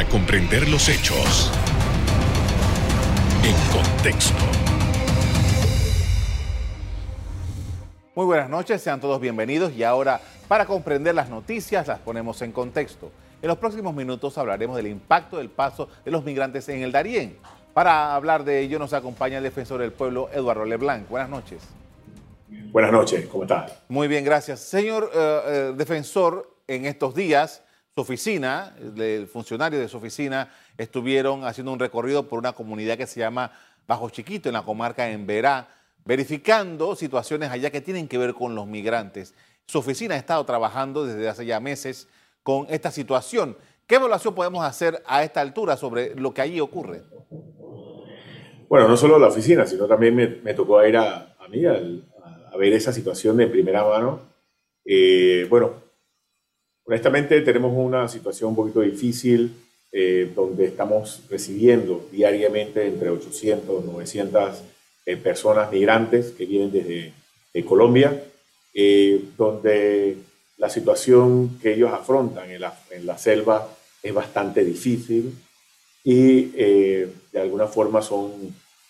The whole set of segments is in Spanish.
para comprender los hechos en contexto. Muy buenas noches, sean todos bienvenidos y ahora para comprender las noticias las ponemos en contexto. En los próximos minutos hablaremos del impacto del paso de los migrantes en el Darién. Para hablar de ello nos acompaña el defensor del pueblo, Eduardo Leblanc. Buenas noches. Buenas noches, ¿cómo está? Muy bien, gracias. Señor eh, eh, defensor, en estos días su oficina, el funcionario de su oficina, estuvieron haciendo un recorrido por una comunidad que se llama Bajo Chiquito, en la comarca en Verá, verificando situaciones allá que tienen que ver con los migrantes. Su oficina ha estado trabajando desde hace ya meses con esta situación. ¿Qué evaluación podemos hacer a esta altura sobre lo que allí ocurre? Bueno, no solo la oficina, sino también me, tocó ir a, mí a, ver esa situación de primera mano. Eh, bueno, honestamente tenemos una situación un poquito difícil eh, donde estamos recibiendo diariamente entre 800 y 900 personas migrantes que vienen desde Colombia, eh, donde la situación que ellos afrontan en la, en la selva es bastante difícil y eh, de alguna forma son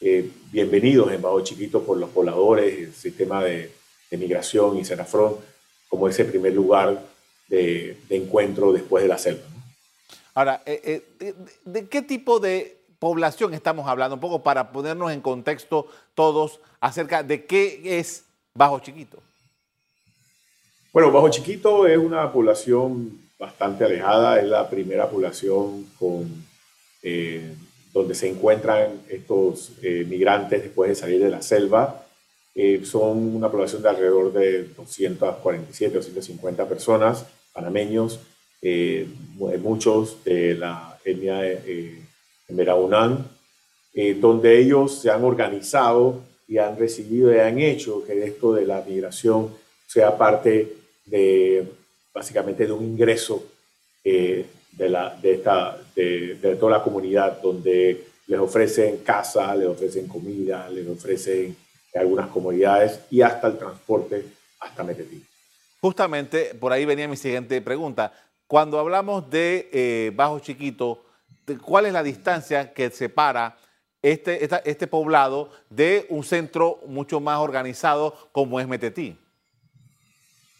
eh, bienvenidos en Bajo Chiquito por los pobladores, el sistema de, de migración y Senafrón como ese primer lugar de, encuentro después de la selva. Ahora, de, qué tipo de población estamos hablando? Un poco para ponernos en contexto todos acerca de qué es Bajo Chiquito. Bueno, Bajo Chiquito es una población bastante alejada, es la primera población con, eh, donde se encuentran estos eh, migrantes después de salir de la selva. Eh, son una población de alrededor de 247 o 250 personas, panameños, muchos de la etnia de Meraunán, donde ellos se han organizado y han recibido y han hecho que esto de la migración sea parte de básicamente de un ingreso de, la, de, esta, de, toda la comunidad, donde les ofrecen casa, les ofrecen comida, les ofrecen algunas comodidades y hasta el transporte hasta Medellín. Justamente por ahí venía mi siguiente pregunta. Cuando hablamos de eh, Bajo Chiquito, ¿cuál es la distancia que separa este, este poblado de un centro mucho más organizado como es Metetí?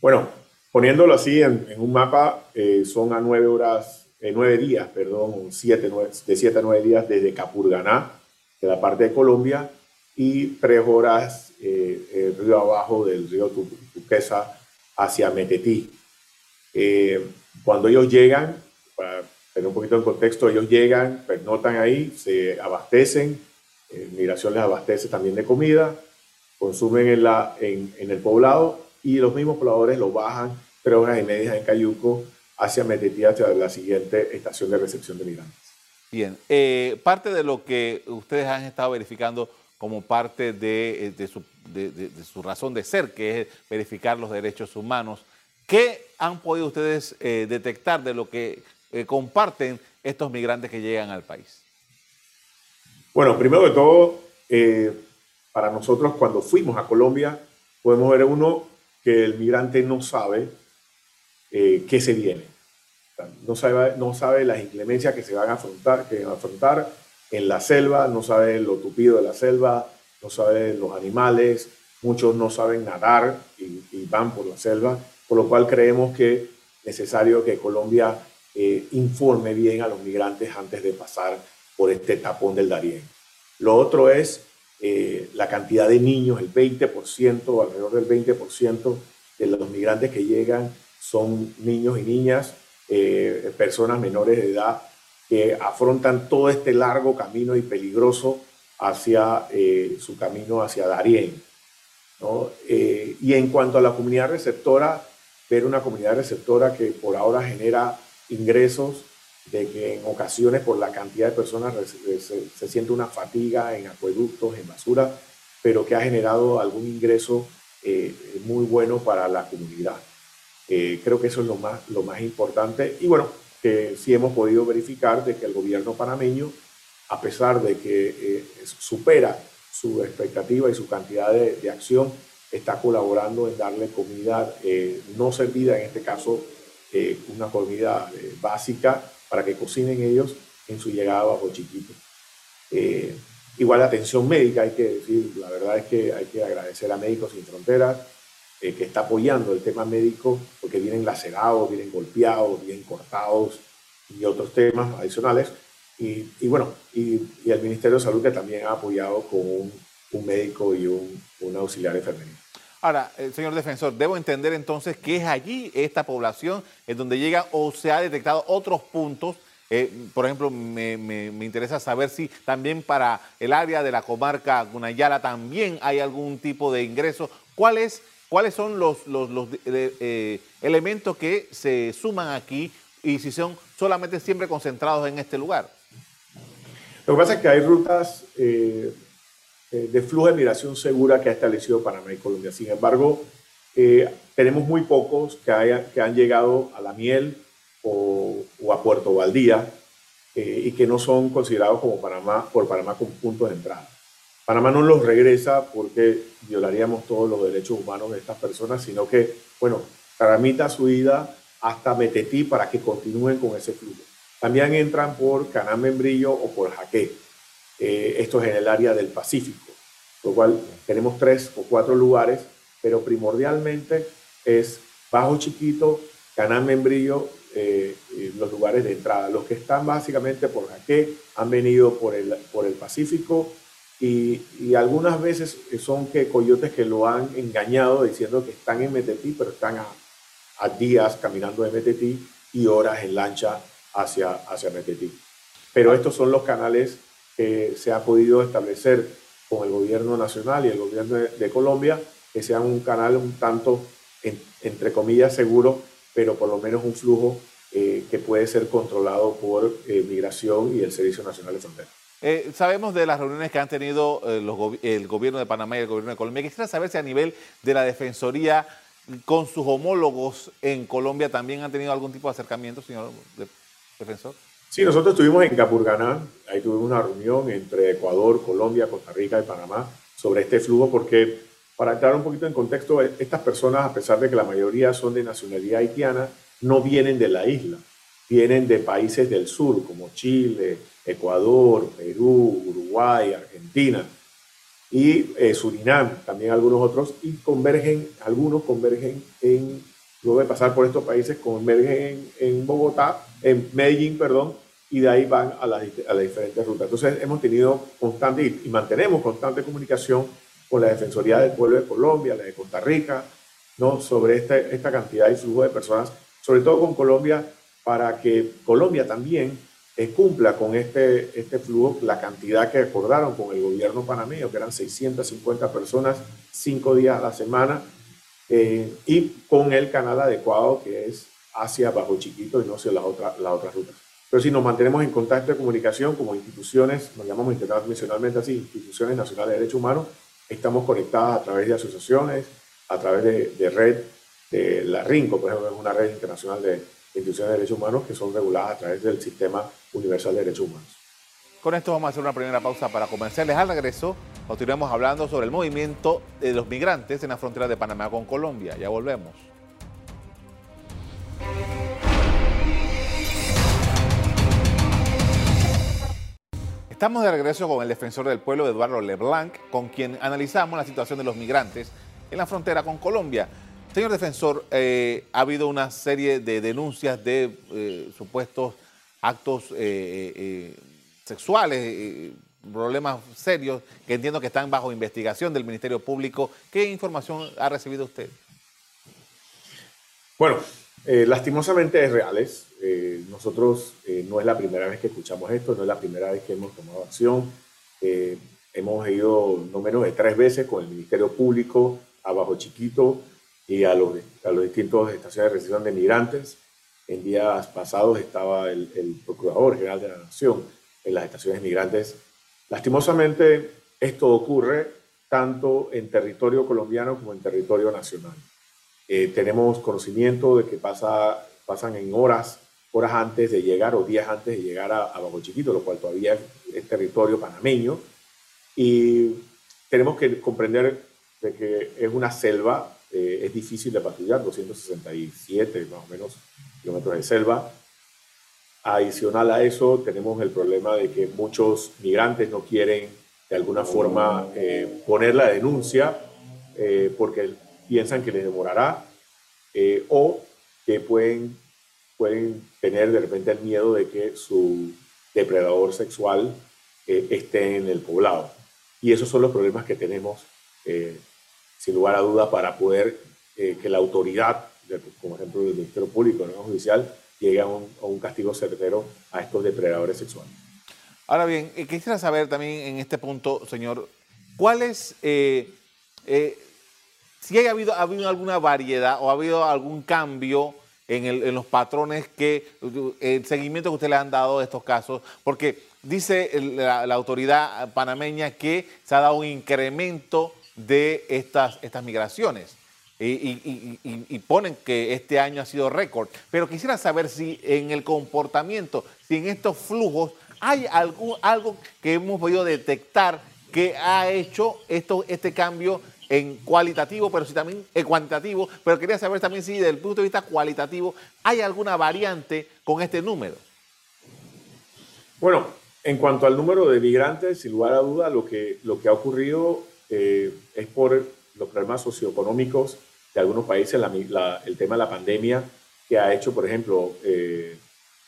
Bueno, poniéndolo así en, un mapa, eh, son a nueve horas, eh, nueve días, perdón, siete, de siete a nueve días desde Capurganá, de la parte de Colombia, y tres horas eh, río abajo del río Tuquesa hacia Metetí. cuando ellos llegan, para tener un poquito de contexto, ellos llegan, pernotan ahí, se abastecen, Migración les abastece también de comida, consumen en, la, en, en el poblado y los mismos pobladores lo bajan tres horas y media en Cayuco hacia Metetí, hacia la siguiente estación de recepción de migrantes. Bien, eh, parte de lo que ustedes han estado verificando como parte de, eh, de, su, razón de ser, que es verificar los derechos humanos, ¿qué han podido ustedes eh, detectar de lo que comparten estos migrantes que llegan al país? Bueno, primero de todo, para nosotros cuando fuimos a Colombia, podemos ver uno que el migrante no sabe eh, qué se viene. No sabe, no sabe las inclemencias que se van a afrontar, que van a afrontar en la selva, no sabe lo tupido de la selva, no sabe los animales, muchos no saben nadar y, van por la selva, por lo cual creemos que es necesario que Colombia eh, informe bien a los migrantes antes de pasar por este tapón del Darién. Lo otro es eh, la cantidad de niños, el 20%, alrededor del 20% de los migrantes que llegan son niños y niñas, eh, personas menores de edad que afrontan todo este largo camino y peligroso hacia eh, su camino hacia Darién. y en cuanto a la comunidad receptora, ver una comunidad receptora que por ahora genera ingresos de que en ocasiones por la cantidad de personas se, siente una fatiga en acueductos, en basura, pero que ha generado algún ingreso eh, muy bueno para la comunidad. Eh, creo que eso es lo más, lo más importante. Y bueno, que sí hemos podido verificar de que el gobierno panameño, a pesar de que eh, supera su expectativa y su cantidad de, de, acción, está colaborando en darle comida no servida, en este caso una comida básica, para que cocinen ellos en su llegada bajo chiquito. Eh, igual la atención médica, hay que decir, la verdad es que hay que agradecer a Médicos Sin Fronteras, eh, que está apoyando el tema médico, porque vienen lacerados, vienen golpeados, vienen cortados y otros temas adicionales. Y, bueno, y, el Ministerio de Salud que también ha apoyado con un, médico y un, un auxiliar enfermería. Ahora, eh, señor defensor, debo entender entonces que es allí esta población en donde llega o se ha detectado otros puntos. Eh, por ejemplo, me, interesa saber si también para el área de la comarca Gunayala también hay algún tipo de ingreso. ¿Cuáles son los, eh, elementos que se suman aquí y si son solamente siempre concentrados en este lugar? Lo que pasa es que hay rutas eh, de flujo de migración segura que ha establecido Panamá y Colombia. Sin embargo, eh, tenemos muy pocos que, haya, han llegado a la miel o, a Puerto Valdía eh, y que no son considerados como por Panamá como puntos de entrada. Panamá no los regresa porque violaríamos todos los derechos humanos de estas personas, sino que, bueno, tramita su ida hasta Metetí para que continúen con ese flujo. También entran por Caná Membrillo o por Jaque. Eh, esto es en el área del Pacífico, lo cual tenemos tres o cuatro lugares, pero primordialmente es Bajo Chiquito, Canal Membrillo, eh, los lugares de entrada. Los que están básicamente por Jaque han venido por el, por el Pacífico y, y, algunas veces son que coyotes que lo han engañado diciendo que están en Metetí, pero están a, a días caminando de Metetí y horas en lancha hacia, hacia Metetí. Pero estos son los canales que se ha podido establecer con el gobierno nacional y el gobierno de, Colombia, que sea un canal un tanto, entre comillas, seguro, pero por lo menos un flujo eh, que puede ser controlado por eh, Migración y el Servicio Nacional de Fronteras. Eh, sabemos de las reuniones que han tenido el gobierno de Panamá y el gobierno de Colombia. Quisiera saber si a nivel de la Defensoría con sus homólogos en Colombia también han tenido algún tipo de acercamiento, señor defensor. Sí, nosotros estuvimos en Capurganá, ahí tuvimos una reunión entre Ecuador, Colombia, Costa Rica y Panamá sobre este flujo, porque para entrar un poquito en contexto, estas personas, a pesar de que la mayoría son de nacionalidad haitiana, no vienen de la isla, vienen de países del sur, como Chile, Ecuador, Perú, Uruguay, Argentina y eh, Surinam, también algunos otros, y convergen, algunos convergen en, luego de pasar por estos países, convergen en Bogotá en Medellín, perdón, y de ahí van a, las, diferentes rutas. Entonces hemos tenido constante y, mantenemos constante comunicación con la Defensoría del Pueblo de Colombia, la de Costa Rica, ¿no? sobre este, esta cantidad y flujo de personas, sobre todo con Colombia, para que Colombia también eh, cumpla con este, este flujo, la cantidad que acordaron con el gobierno panameño, que eran 650 personas, cinco días a la semana, eh, y con el canal adecuado que es hacia Bajo Chiquito y no hacia las otras la otras rutas. Pero si nos mantenemos en contacto de comunicación como instituciones, nos llamamos internacionalmente así, instituciones nacionales de derechos humanos, estamos conectadas a través de asociaciones, a través de, red, de la RINCO, por ejemplo, es una red internacional de instituciones de derechos humanos que son reguladas a través del Sistema Universal de Derechos Humanos. Con esto vamos a hacer una primera pausa para convencerles al regreso. Continuamos hablando sobre el movimiento de los migrantes en la frontera de Panamá con Colombia. Ya volvemos. Estamos de regreso con el defensor del pueblo, Eduardo Leblanc, con quien analizamos la situación de los migrantes en la frontera con Colombia. Señor defensor, eh, ha habido una serie de denuncias de eh, supuestos actos eh, sexuales, problemas serios que entiendo que están bajo investigación del Ministerio Público. ¿Qué información ha recibido usted? Bueno, lastimosamente es reales. Nosotros no es la primera vez que escuchamos esto, no es la primera vez que hemos tomado acción. Hemos ido no menos de tres veces con el Ministerio Público a Bajo Chiquito y a los, a los distintos estaciones de recepción de migrantes. En días pasados estaba el, el Procurador General de la Nación en las estaciones migrantes. Lastimosamente, esto ocurre tanto en territorio colombiano como en territorio nacional. tenemos conocimiento de que pasa, pasan en horas horas antes de llegar o días antes de llegar a, Bajo Chiquito, lo cual todavía es territorio panameño. Y tenemos que comprender de que es una selva, eh, es difícil de patrullar, 267 más o menos kilómetros de selva. Adicional a eso, tenemos el problema de que muchos migrantes no quieren de alguna forma eh, poner la denuncia eh, porque piensan que les demorará eh, o que pueden, pueden tener de repente el miedo de que su depredador sexual esté en el poblado. Y esos son los problemas que tenemos, sin lugar a duda, para poder que la autoridad, como ejemplo el Ministerio Público, el Judicial, llegue a un, castigo certero a estos depredadores sexuales. Ahora bien, eh, quisiera saber también en este punto, señor, ¿cuál es, eh, eh, si ha habido, ha habido alguna variedad o ha habido algún cambio en, los patrones que, el seguimiento que usted le han dado de estos casos? Porque dice la, autoridad panameña que se ha dado un incremento de estas, estas migraciones y, ponen que este año ha sido récord. Pero quisiera saber si en el comportamiento, si en estos flujos hay algo, algo que hemos podido detectar que ha hecho esto, este cambio en cualitativo, pero sí también en cuantitativo. Pero quería saber también si desde el punto de vista cualitativo hay alguna variante con este número. Bueno, en cuanto al número de migrantes, sin lugar a duda, lo que, lo que ha ocurrido eh, es por los problemas socioeconómicos de algunos países, el tema de la pandemia, que ha hecho, por ejemplo, eh,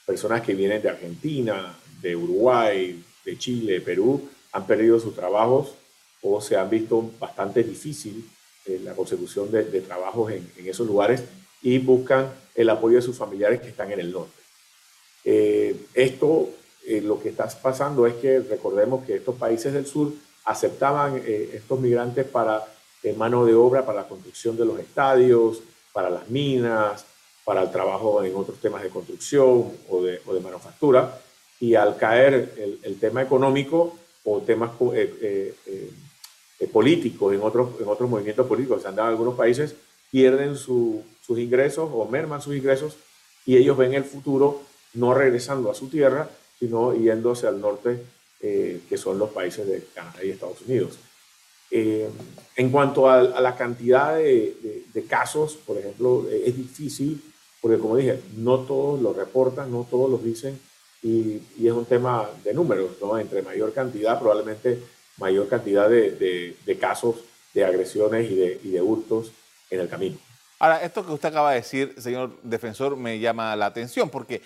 personas que vienen de Argentina, de Uruguay, de Chile, Perú, han perdido sus trabajos o se han visto bastante difícil eh, la consecución de, trabajos en, esos lugares y buscan el apoyo de sus familiares que están en el norte. Eh, esto, lo que está pasando es que recordemos que estos países del sur aceptaban estos migrantes para mano de obra para la construcción de los estadios, para las minas, para el trabajo en otros temas de construcción o de, manufactura. Y al caer el, tema económico o temas eh, eh, eh, políticos en otros, en otros movimientos políticos que se han dado en algunos países, pierden sus ingresos o merman sus ingresos y ellos ven el futuro no regresando a su tierra, sino yéndose al norte, que son los países de Canadá y Estados Unidos. Eh, en cuanto a, la cantidad de, casos, por ejemplo, eh, es difícil, porque como dije, no todos lo reportan, no todos los dicen, y, es un tema de números, ¿no? Entre mayor cantidad, probablemente mayor cantidad de, casos de agresiones y de, y hurtos en el camino. Ahora, esto que usted acaba de decir, señor defensor, me llama la atención, porque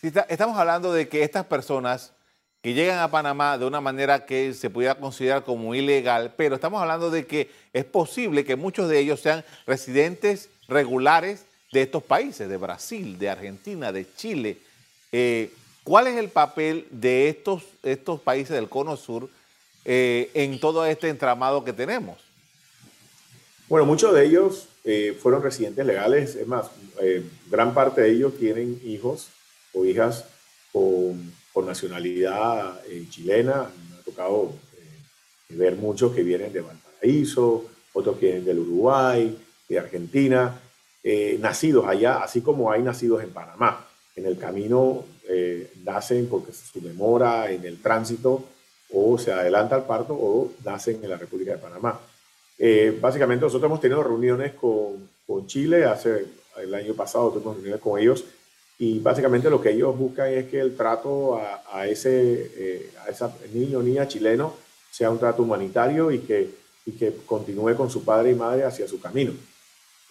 si estamos hablando de que estas personas que llegan a Panamá de una manera que se pudiera considerar como ilegal, pero estamos hablando de que es posible que muchos de ellos sean residentes regulares de estos países, de Brasil, de Argentina, de Chile. Eh, ¿Cuál es el papel de estos, estos países del Cono Sur eh, en todo este entramado que tenemos? Bueno, muchos de ellos eh, fueron residentes legales, es más, gran parte de ellos tienen hijos o hijas con con nacionalidad eh, chilena. Me ha tocado eh, ver muchos que vienen de Valparaíso, otros que vienen del Uruguay, de Argentina, eh, nacidos allá, así como hay nacidos en Panamá. En el camino nacen porque se demora en el tránsito o se adelanta al parto o nacen en la República de Panamá. básicamente nosotros hemos tenido reuniones con, con Chile, hace el año pasado tuvimos reuniones con ellos y básicamente lo que ellos buscan es que el trato a, ese eh, a esa niño o niña chileno sea un trato humanitario y que, y que continúe con su padre y madre hacia su camino.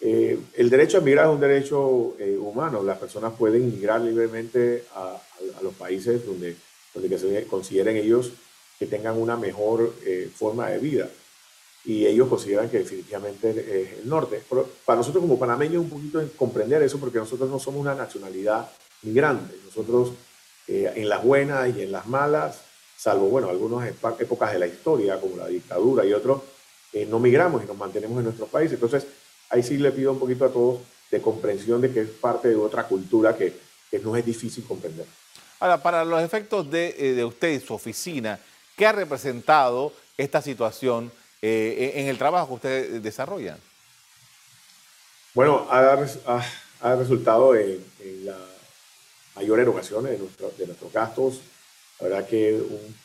Eh, el derecho a emigrar es un derecho eh, humano. Las personas pueden emigrar libremente a, los países donde, donde se consideren ellos que tengan una mejor forma de vida y ellos consideran que definitivamente es el norte. Pero para nosotros como panameños un poquito comprender eso porque nosotros no somos una nacionalidad migrante. Nosotros eh, en las buenas y en las malas, salvo bueno, algunas épocas de la historia como la dictadura y otros, eh, no migramos y nos mantenemos en nuestro país. Entonces ahí sí le pido un poquito a todos de comprensión de que es parte de otra cultura que, que nos es difícil comprender. Ahora, para los efectos de, eh, de usted y su oficina, ¿qué ha representado esta situación? Eh, en el trabajo que ustedes desarrollan? Bueno, ha, resultado en, la mayor erogación de, de nuestros gastos. La verdad que un,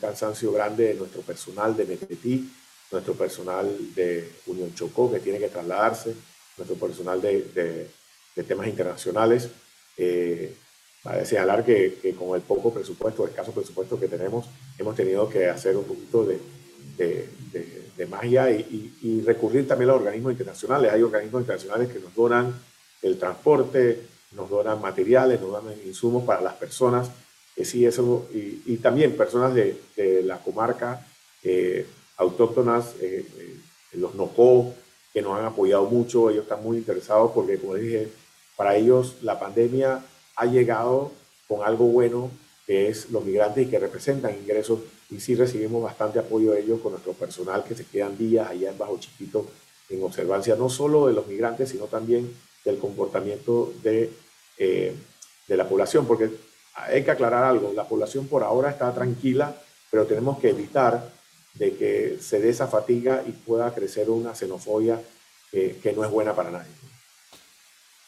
cansancio grande de nuestro personal de Metetí, nuestro personal de Unión Chocó que tiene que trasladarse, nuestro personal de, temas internacionales. Eh, señalar que, que, con el poco presupuesto, escaso presupuesto que tenemos, hemos tenido que hacer un poquito de, de, de, magia y, y, recurrir también a organismos internacionales. Hay organismos internacionales que nos donan el transporte, nos donan materiales, nos donan insumos para las personas. Que sí, eso, y, y también personas de, la comarca eh, autóctonas, eh, eh, los NOCO, que nos han apoyado mucho. Ellos están muy interesados porque, como dije, para ellos la pandemia ha llegado con algo bueno, que es los migrantes y que representan ingresos. Y sí recibimos bastante apoyo de ellos con nuestro personal que se quedan días allá en Bajo Chiquito en observancia no solo de los migrantes, sino también del comportamiento de, eh, de la población. Porque hay que aclarar algo, la población por ahora está tranquila, pero tenemos que evitar de que se dé esa fatiga y pueda crecer una xenofobia que no es buena para nadie.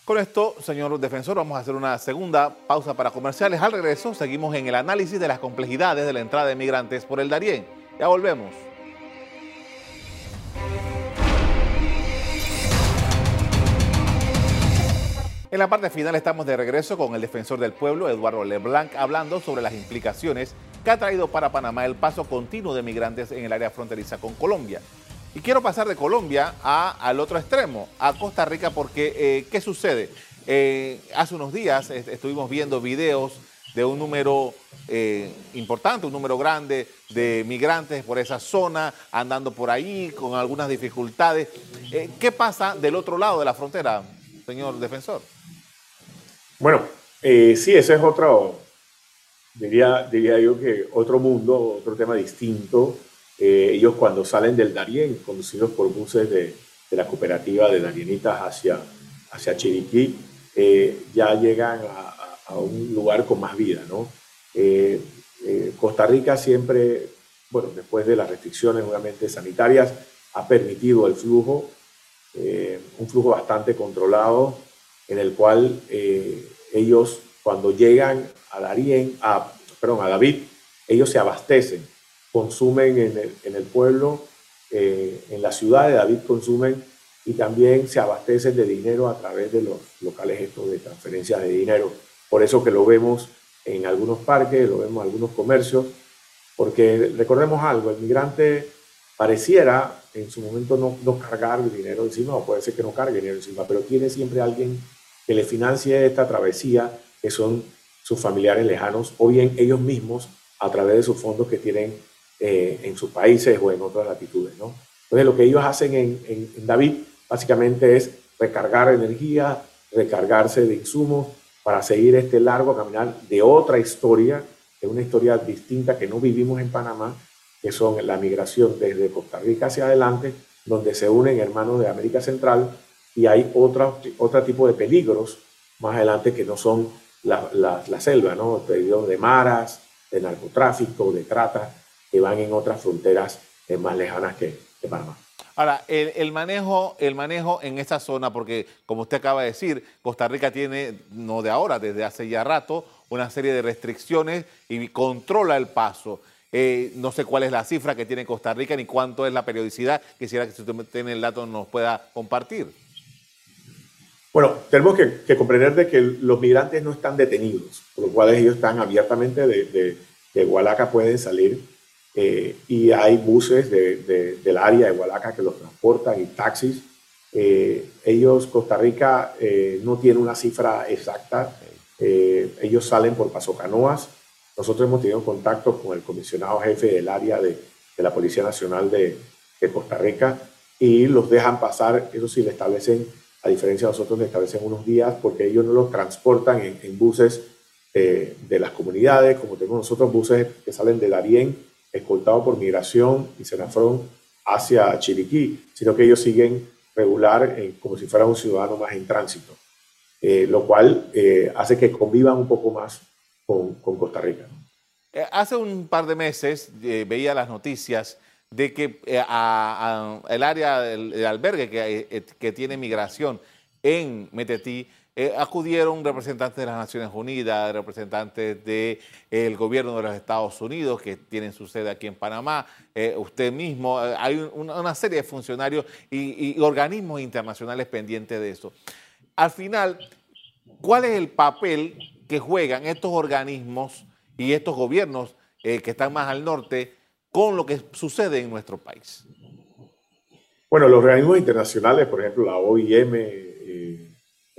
Con esto, señor defensor, vamos a hacer una segunda pausa para comerciales. Al regreso, seguimos en el análisis de las complejidades de la entrada de migrantes por el Darién. Ya volvemos. En la parte final estamos de regreso con el defensor del pueblo, Eduardo Leblanc, hablando sobre las implicaciones que ha traído para Panamá el paso continuo de migrantes en el área fronteriza con Colombia. Y quiero pasar de Colombia al otro extremo, a Costa Rica, porque eh, ¿qué sucede? Eh, hace unos días estuvimos viendo videos de un número eh, importante, un número grande de migrantes por esa zona, andando por ahí con algunas dificultades. ¿Qué pasa del otro lado de la frontera, señor defensor? Bueno, sí, ese es otro, diría, diría yo que otro mundo, otro tema distinto eh, ellos cuando salen del Darién, conducidos por buses de, de la cooperativa de Darienitas hacia, hacia Chiriquí, eh, ya llegan a, a, un lugar con más vida. ¿no? Eh, Costa Rica siempre, bueno, después de las restricciones obviamente sanitarias, ha permitido el flujo, un flujo bastante controlado, en el cual ellos cuando llegan a Darién, a, perdón, a David, ellos se abastecen consumen en el, en el pueblo, eh, en la ciudad de David consumen y también se abastecen de dinero a través de los locales estos de transferencia de dinero. Por eso que lo vemos en algunos parques, lo vemos en algunos comercios, porque recordemos algo, el migrante pareciera en su momento no, no cargar dinero encima, o puede ser que no cargue dinero encima, pero tiene siempre alguien que le financie esta travesía, que son sus familiares lejanos, o bien ellos mismos a través de sus fondos que tienen eh, en sus países o en otras latitudes. ¿no? Entonces lo que ellos hacen en, en, David básicamente es recargar energía, recargarse de insumos para seguir este largo caminar de otra historia, de una historia distinta que no vivimos en Panamá, que son la migración desde Costa Rica hacia adelante, donde se unen hermanos de América Central y hay otro, otro tipo de peligros más adelante que no son la, la, la selva, ¿no? Peligros de maras, de narcotráfico, de trata, que van en otras fronteras eh, más lejanas que, Panamá. Ahora, el, manejo, el manejo en esa zona, porque como usted acaba de decir, Costa Rica tiene, no de ahora, desde hace ya rato, una serie de restricciones y controla el paso. Eh, no sé cuál es la cifra que tiene Costa Rica ni cuánto es la periodicidad. Quisiera que si usted tiene el dato nos pueda compartir. Bueno, tenemos que, comprender de que los migrantes no están detenidos, por lo cual ellos están abiertamente de, de, de Hualaca, pueden salir eh, y hay buses de, del área de Hualaca que los transportan y taxis. Eh, ellos, Costa Rica, eh, no tiene una cifra exacta. ellos salen por pasocanoas. Nosotros hemos tenido contacto con el comisionado jefe del área de, de la Policía Nacional de, de, Costa Rica y los dejan pasar. Eso sí, le establecen, a diferencia de nosotros, le establecen unos días porque ellos no los transportan en, en buses de las comunidades, como tenemos nosotros buses que salen de Darién escoltado por migración y Senafrón hacia Chiriquí, sino que ellos siguen regular eh, como si fuera un ciudadano más en tránsito, eh, lo cual eh, hace que convivan un poco más con, Costa Rica. Hace un par de meses veía las noticias de que el área del albergue que, que tiene migración en Metetí eh, acudieron representantes de las Naciones Unidas, representantes del gobierno de los Estados Unidos que tienen su sede aquí en Panamá, eh, usted mismo, eh, hay una, serie de funcionarios y, organismos internacionales pendientes de eso. Al final, ¿cuál es el papel que juegan estos organismos y estos gobiernos eh, que están más al norte con lo que sucede en nuestro país? Bueno, los organismos internacionales, por ejemplo, la OIM, eh,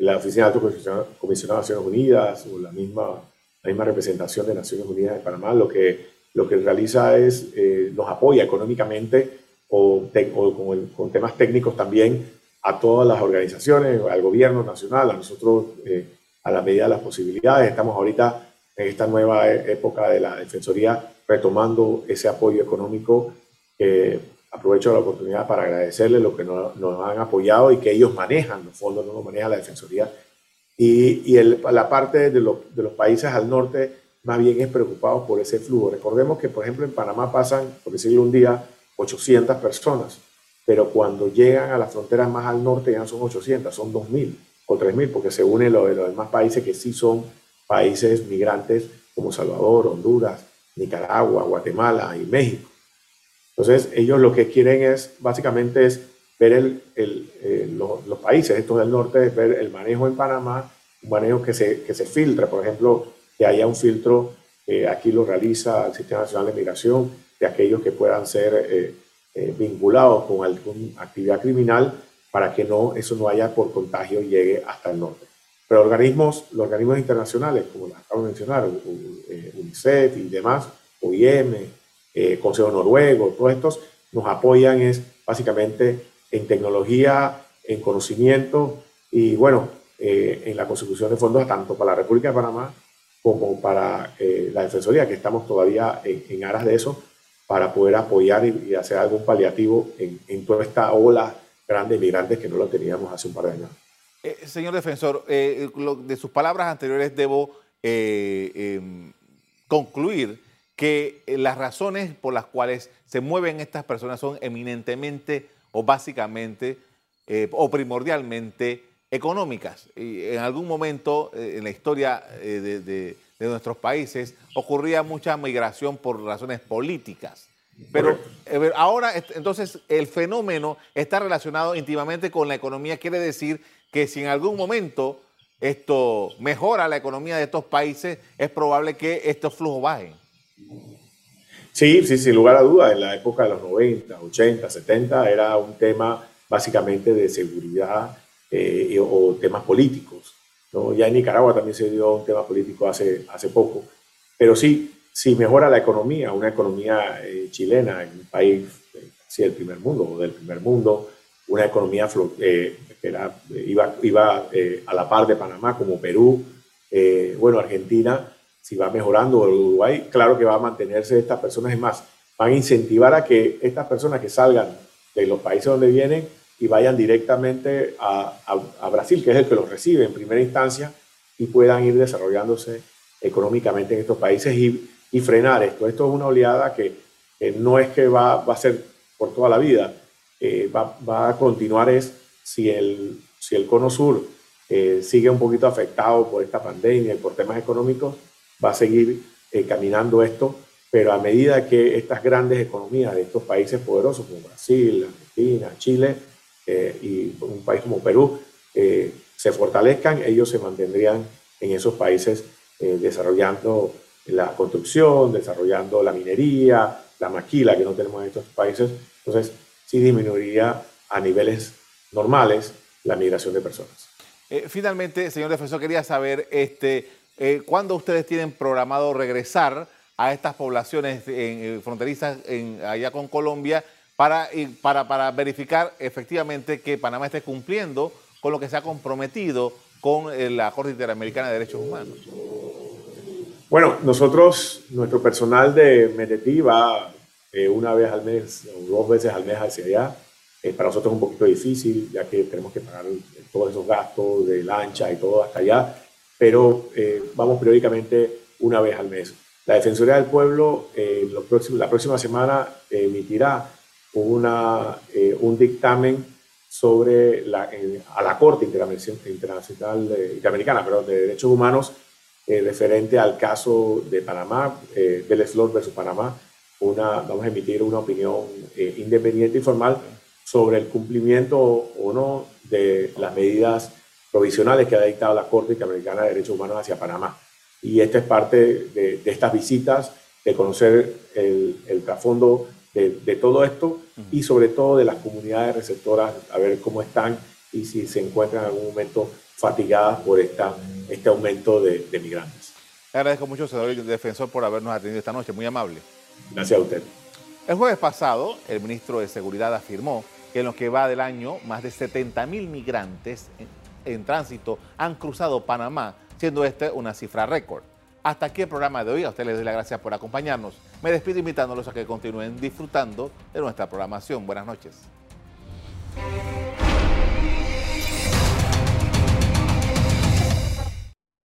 la Oficina de Alto Comisionado de Naciones Unidas o la misma, la misma representación de Naciones Unidas de Panamá, lo que, lo que realiza es, eh, nos apoya económicamente o, con, con, temas técnicos también a todas las organizaciones, al gobierno nacional, a nosotros, eh, a la medida de las posibilidades. Estamos ahorita en esta nueva e-, época de la Defensoría retomando ese apoyo económico. Aprovecho la oportunidad para agradecerles lo que nos, han apoyado y que ellos manejan, los fondos no los maneja la Defensoría. Y, y el, la parte de, de los países al norte más bien es preocupado por ese flujo. Recordemos que, por ejemplo, en Panamá pasan, por decirlo un día, 800 personas, pero cuando llegan a las fronteras más al norte ya no son 800, son 2.000 o 3.000, porque se une lo de los demás países que sí son países migrantes como Salvador, Honduras, Nicaragua, Guatemala y México. Entonces, ellos lo que quieren es, básicamente, es ver el, el, los, países estos del norte, ver el manejo en Panamá, un manejo que se, que se filtre, por ejemplo, que haya un filtro, eh, aquí lo realiza el Sistema Nacional de Migración, de aquellos que puedan ser eh, eh, vinculados con alguna actividad criminal para que no, eso no haya por contagio y llegue hasta el norte. Pero organismos, los organismos internacionales, como acabo de mencionar, UNICEF y demás, OIM, Consejo Noruego, todos estos nos apoyan es básicamente en tecnología, en conocimiento y bueno, en la consecución de fondos tanto para la República de Panamá como para la Defensoría, que estamos todavía en, en aras de eso, para poder apoyar y, hacer algún paliativo en, toda esta ola grande de migrantes que no lo teníamos hace un par de años. Eh, señor defensor, eh, de sus palabras anteriores debo eh, em, concluir que las razones por las cuales se mueven estas personas son eminentemente o básicamente o primordialmente económicas. Y en algún momento en la historia de de nuestros países ocurría mucha migración por razones políticas. Pero eh, ahora, entonces, el fenómeno está relacionado íntimamente con la economía. Quiere decir que si en algún momento esto mejora la economía de estos países, es probable que estos flujos bajen. Sí, sí, sin lugar a dudas. En la época de los 90, 80, 70 era un tema básicamente de seguridad eh, o temas políticos. Ya en Nicaragua también se dio un tema político hace, hace poco. Pero sí, si mejora la economía, una economía eh, chilena en un país eh, del primer mundo o del primer mundo, una economía que era, iba a la par de Panamá como Perú, bueno, Argentina, si va mejorando, Uruguay, claro que va a mantenerse estas personas, es más, van a incentivar a que estas personas que salgan de los países donde vienen y vayan directamente a, a, Brasil, que es el que los recibe en primera instancia, y puedan ir desarrollándose económicamente en estos países y, y frenar esto. Esto es una oleada que, no es que va, va, a ser por toda la vida, eh, va, va, a continuar es si el, si el cono sur eh, sigue un poquito afectado por esta pandemia y por temas económicos, va a seguir eh, caminando esto, pero a medida que estas grandes economías de estos países poderosos como Brasil, Argentina, Chile, eh, y un país como Perú eh, se fortalezcan, ellos se mantendrían en esos países desarrollando la construcción, desarrollando la minería, la maquila que no tenemos en estos países. Entonces, sí disminuiría a niveles normales la migración de personas. finalmente, señor defensor, quería saber este, cuándo ustedes tienen programado regresar a estas poblaciones fronterizas en, allá con Colombia para, para, para verificar efectivamente que Panamá esté cumpliendo con lo que se ha comprometido con eh, la Corte Interamericana de Derechos Humanos. Bueno, nosotros, nuestro personal de Medetí va eh, una vez al mes o dos veces al mes hacia allá. Eh, para nosotros es un poquito difícil, ya que tenemos que pagar todos esos gastos de lancha y todo hasta allá, pero vamos periódicamente una vez al mes. La Defensoría del Pueblo la próxima semana emitirá una, eh, un dictamen sobre la, a la Corte Internacional Interamericana pero de Derechos Humanos eh, referente al caso de Panamá, eh, del Slot versus Panamá. Una, vamos a emitir una opinión independiente y formal sobre el cumplimiento o no de las medidas provisionales que ha dictado la Corte Interamericana de Derechos Humanos hacia Panamá. y esta es parte de, estas visitas, de conocer el, el trasfondo de, de, todo esto y sobre todo de las comunidades receptoras, a ver cómo están y si se encuentran en algún momento fatigadas por esta, este aumento de, de migrantes. Le agradezco mucho, senador defensor, por habernos atendido esta noche. Muy amable. Gracias a usted. El jueves pasado, el ministro de Seguridad afirmó que en lo que va del año, más de 70 mil migrantes en, tránsito han cruzado Panamá, siendo esta una cifra récord. Hasta aquí el programa de hoy. A ustedes les doy las gracias por acompañarnos. Me despido invitándolos a que continúen disfrutando de nuestra programación. Buenas noches.